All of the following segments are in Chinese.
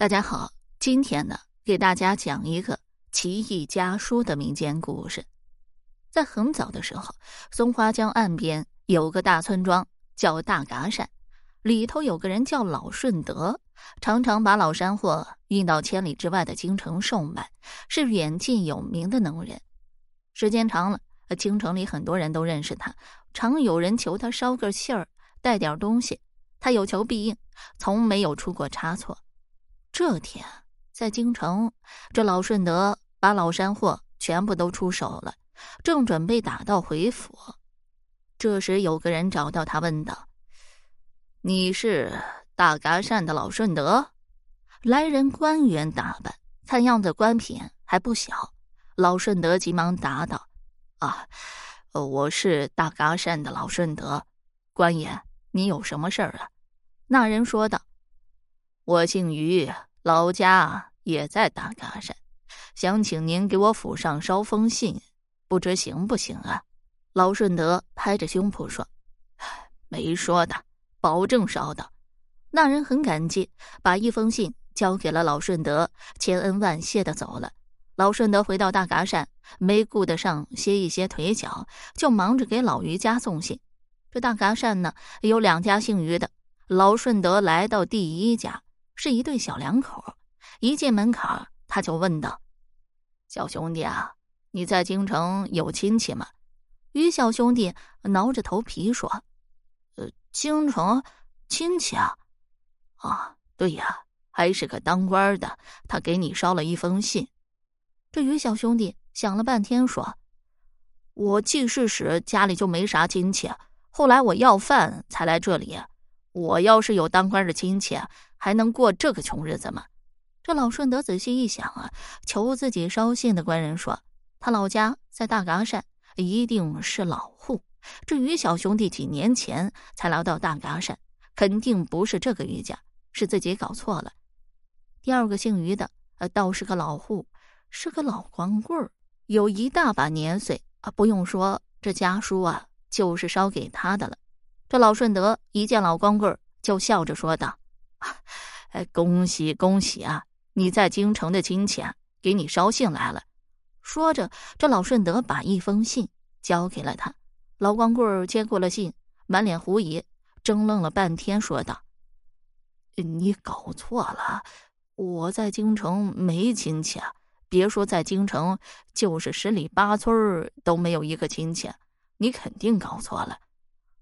大家好，今天呢，给大家讲一个奇异家书的民间故事。在很早的时候，松花江岸边有个大村庄，叫大嘎山，里头有个人叫老顺德，常常把老山货运到千里之外的京城售卖，是远近有名的能人。时间长了，京城里很多人都认识他，常有人求他捎个信儿，带点东西，他有求必应，从没有出过差错。这天，在京城，这老顺德把老山货全部都出手了，正准备打道回府。这时，有个人找到他，问道：“你是大嘎善的老顺德？”来人官员打扮，看样子官品还不小。老顺德急忙答道：“啊，我是大嘎善的老顺德。官爷，你有什么事儿啊？”那人说道：“我姓于。”老家也在大嘎山，想请您给我府上捎封信，不知行不行啊？老顺德拍着胸脯说：“没说的，保证捎到。”那人很感激，把一封信交给了老顺德，千恩万谢的走了。老顺德回到大嘎山，没顾得上歇一歇腿脚，就忙着给老于家送信。这大嘎山呢，有两家姓于的。老顺德来到第一家。是一对小两口，一进门槛，他就问道：“小兄弟啊，你在京城有亲戚吗？”于小兄弟挠着头皮说：“呃，京城亲戚啊，啊，对呀，还是个当官的，他给你捎了一封信。”这于小兄弟想了半天说：“我记事时家里就没啥亲戚，后来我要饭才来这里。我要是有当官的亲戚。”还能过这个穷日子吗？这老顺德仔细一想啊，求自己捎信的官人说，他老家在大嘎山，一定是老户。这于小兄弟几年前才来到大嘎山，肯定不是这个于家，是自己搞错了。第二个姓于的，呃，倒是个老户，是个老光棍儿，有一大把年岁啊。不用说，这家书啊，就是捎给他的了。这老顺德一见老光棍儿，就笑着说道。哎，恭喜恭喜啊！你在京城的亲戚啊，给你捎信来了。说着，这老顺德把一封信交给了他。老光棍接过了信，满脸狐疑，怔愣了半天，说道：“你搞错了，我在京城没亲戚啊！别说在京城，就是十里八村都没有一个亲戚。你肯定搞错了。”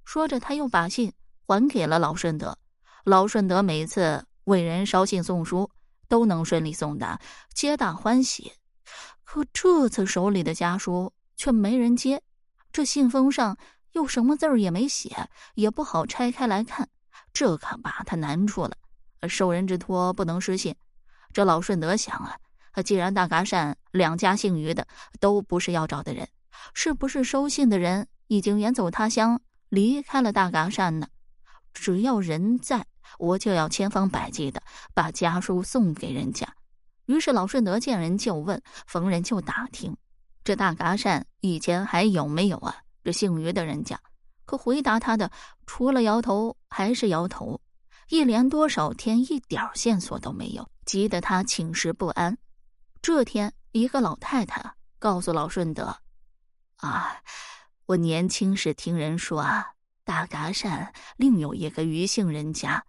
说着，他又把信还给了老顺德。老顺德每次为人捎信送书，都能顺利送达，皆大欢喜。可这次手里的家书却没人接，这信封上又什么字儿也没写，也不好拆开来看，这可把他难住了。受人之托，不能失信。这老顺德想啊，既然大嘎善两家姓于的都不是要找的人，是不是收信的人已经远走他乡，离开了大嘎善呢？只要人在。我就要千方百计的把家书送给人家。于是老顺德见人就问，逢人就打听，这大嘎善以前还有没有啊？这姓于的人家，可回答他的除了摇头还是摇头。一连多少天，一点线索都没有，急得他寝食不安。这天，一个老太太告诉老顺德：“啊，我年轻时听人说啊，大嘎善另有一个余姓人家。”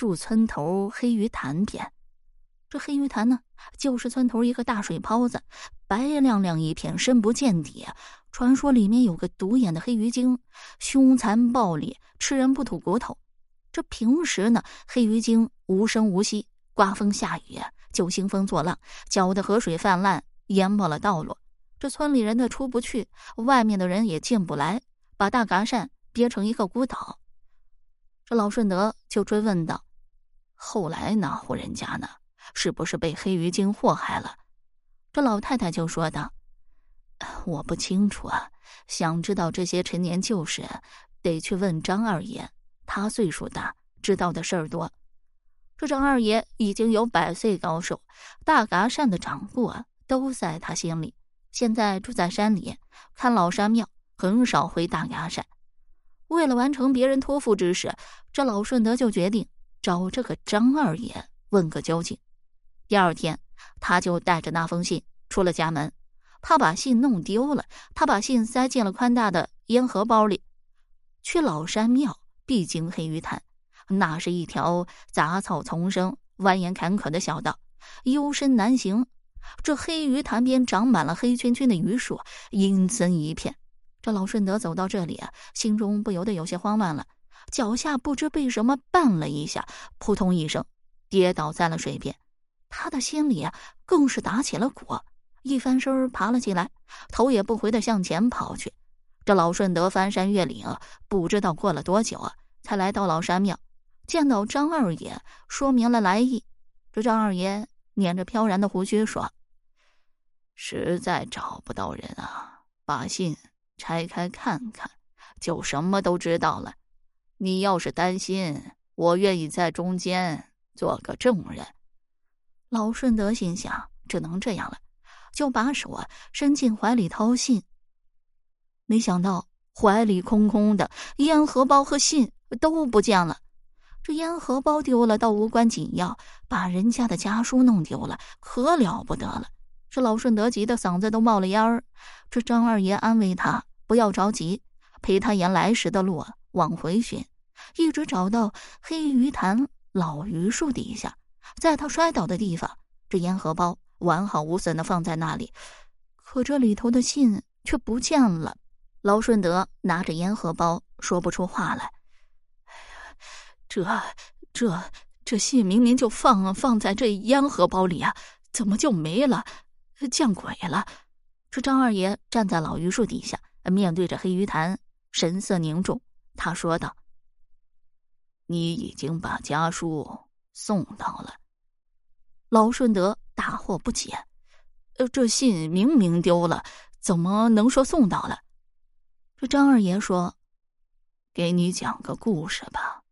住村头黑鱼潭边，这黑鱼潭呢，就是村头一个大水泡子，白亮亮一片，深不见底。传说里面有个独眼的黑鱼精，凶残暴戾，吃人不吐骨头。这平时呢，黑鱼精无声无息，刮风下雨就兴风作浪，搅得河水泛滥，淹没了道路。这村里人呢出不去，外面的人也进不来，把大嘎扇憋成一个孤岛。这老顺德就追问道。后来那户人家呢？是不是被黑鱼精祸害了？这老太太就说道：“我不清楚啊，想知道这些陈年旧事，得去问张二爷。他岁数大，知道的事儿多。这张二爷已经有百岁高寿，大嘎善的掌故啊，都在他心里。现在住在山里，看老山庙，很少回大嘎山。为了完成别人托付之事，这老顺德就决定。”找这个张二爷问个究竟。第二天，他就带着那封信出了家门，怕把信弄丢了，他把信塞进了宽大的烟盒包里。去老山庙必经黑鱼潭，那是一条杂草丛生、蜿蜒坎坷的小道，幽深难行。这黑鱼潭边长满了黑黢黢的榆树，阴森一片。这老顺德走到这里啊，心中不由得有些慌乱了，脚下不知被什么绊了一下，扑通一声，跌倒在了水边。他的心里啊，更是打起了鼓，一翻身爬了起来，头也不回的向前跑去。这老顺德翻山越岭，不知道过了多久啊，才来到老山庙，见到张二爷，说明了来意。这张二爷捻着飘然的胡须说：“实在找不到人啊，把信。”拆开看看，就什么都知道了。你要是担心，我愿意在中间做个证人。老顺德心想，只能这样了，就把手啊伸进怀里掏信。没想到怀里空空的，烟盒包和信都不见了。这烟盒包丢了倒无关紧要，把人家的家书弄丢了，可了不得了。这老顺德急得嗓子都冒了烟儿。这张二爷安慰他。不要着急，陪他沿来时的路往回寻，一直找到黑鱼潭老榆树底下，在他摔倒的地方，这烟盒包完好无损的放在那里，可这里头的信却不见了。劳顺德拿着烟盒包说不出话来：“，这、这、这信明明就放放在这烟盒包里啊，怎么就没了？见鬼了！”这张二爷站在老榆树底下。面对着黑鱼潭，神色凝重，他说道：“你已经把家书送到了。”老顺德大惑不解：“呃，这信明明丢了，怎么能说送到了？”这张二爷说：“给你讲个故事吧。”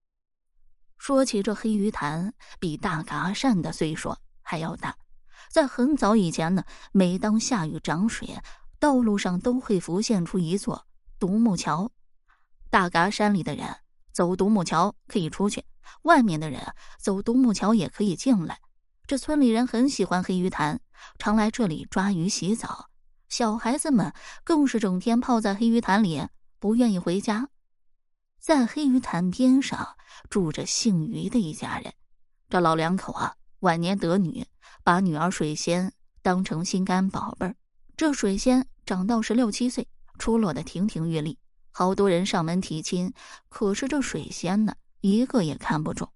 说起这黑鱼潭，比大嘎善的岁数还要大，在很早以前呢，每当下雨涨水。道路上都会浮现出一座独木桥，大嘎山里的人走独木桥可以出去，外面的人走独木桥也可以进来。这村里人很喜欢黑鱼潭，常来这里抓鱼洗澡，小孩子们更是整天泡在黑鱼潭里，不愿意回家。在黑鱼潭边上住着姓于的一家人，这老两口啊，晚年得女，把女儿水仙当成心肝宝贝儿。这水仙长到十六七岁，出落的亭亭玉立，好多人上门提亲，可是这水仙呢，一个也看不中。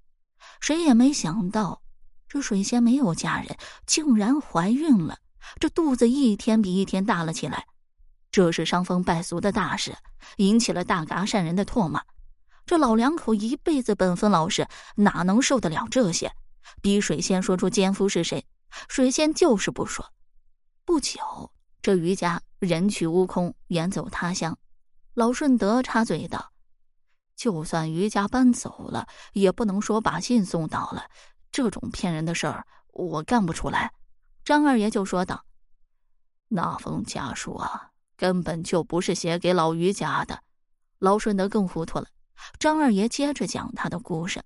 谁也没想到，这水仙没有嫁人，竟然怀孕了，这肚子一天比一天大了起来。这是伤风败俗的大事，引起了大嘎善人的唾骂。这老两口一辈子本分老实，哪能受得了这些？逼水仙说出奸夫是谁，水仙就是不说。不久。这余家人去屋空，远走他乡。老顺德插嘴道：“就算余家搬走了，也不能说把信送到了。这种骗人的事儿，我干不出来。”张二爷就说道：“那封家书啊，根本就不是写给老余家的。”老顺德更糊涂了。张二爷接着讲他的故事：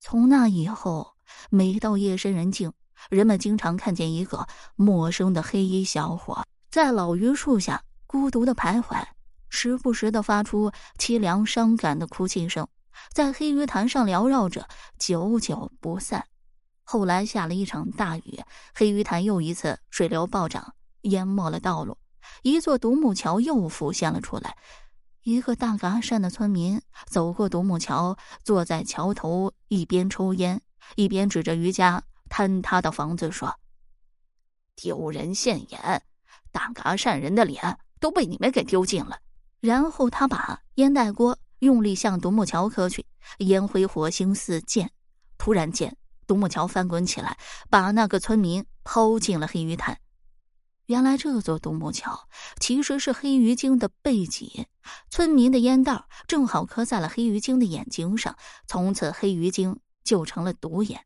从那以后，每到夜深人静。人们经常看见一个陌生的黑衣小伙在老榆树下孤独的徘徊，时不时的发出凄凉伤感的哭泣声，在黑鱼潭上缭绕着，久久不散。后来下了一场大雨，黑鱼潭又一次水流暴涨，淹没了道路，一座独木桥又浮现了出来。一个大嘎山的村民走过独木桥，坐在桥头，一边抽烟，一边指着余家。坍塌的房子说：“丢人现眼，大嘎善人的脸都被你们给丢尽了。”然后他把烟袋锅用力向独木桥磕去，烟灰火星四溅。突然间，独木桥翻滚起来，把那个村民抛进了黑鱼潭。原来这座独木桥其实是黑鱼精的背脊，村民的烟袋正好磕在了黑鱼精的眼睛上，从此黑鱼精就成了独眼。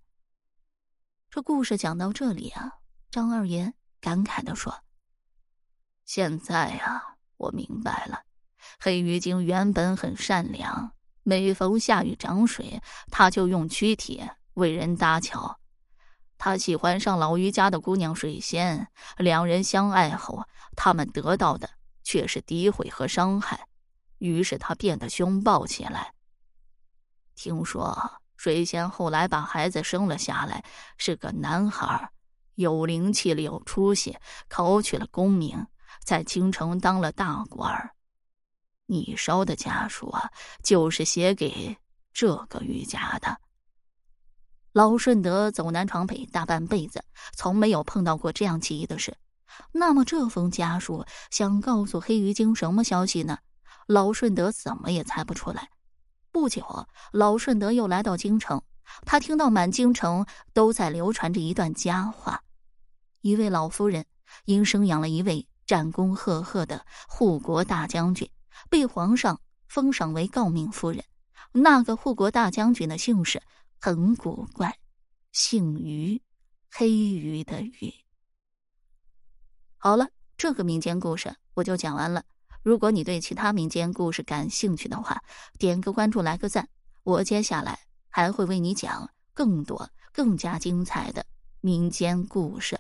这故事讲到这里啊，张二爷感慨的说：“现在呀，我明白了，黑鱼精原本很善良，每逢下雨涨水，他就用躯体为人搭桥。他喜欢上老于家的姑娘水仙，两人相爱后，他们得到的却是诋毁和伤害，于是他变得凶暴起来。听说水仙后来把孩子生了下来，是个男孩，有灵气，有出息，考取了功名，在京城当了大官你烧的家书啊，就是写给这个于家的。老顺德走南闯北大半辈子，从没有碰到过这样奇异的事。那么这封家书想告诉黑鱼精什么消息呢？老顺德怎么也猜不出来。不久，老顺德又来到京城，他听到满京城都在流传着一段佳话：一位老夫人因生养了一位战功赫赫的护国大将军，被皇上封赏为诰命夫人。那个护国大将军的姓氏。很古怪，姓于，黑鱼的鱼。好了，这个民间故事我就讲完了。如果你对其他民间故事感兴趣的话，点个关注，来个赞，我接下来还会为你讲更多、更加精彩的民间故事。